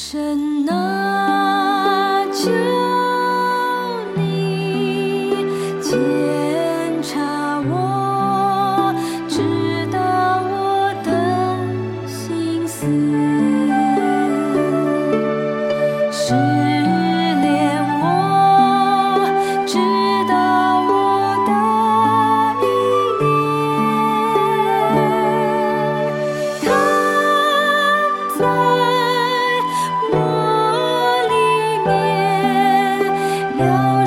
神啊，求你检查我，知道我的心思。是。know.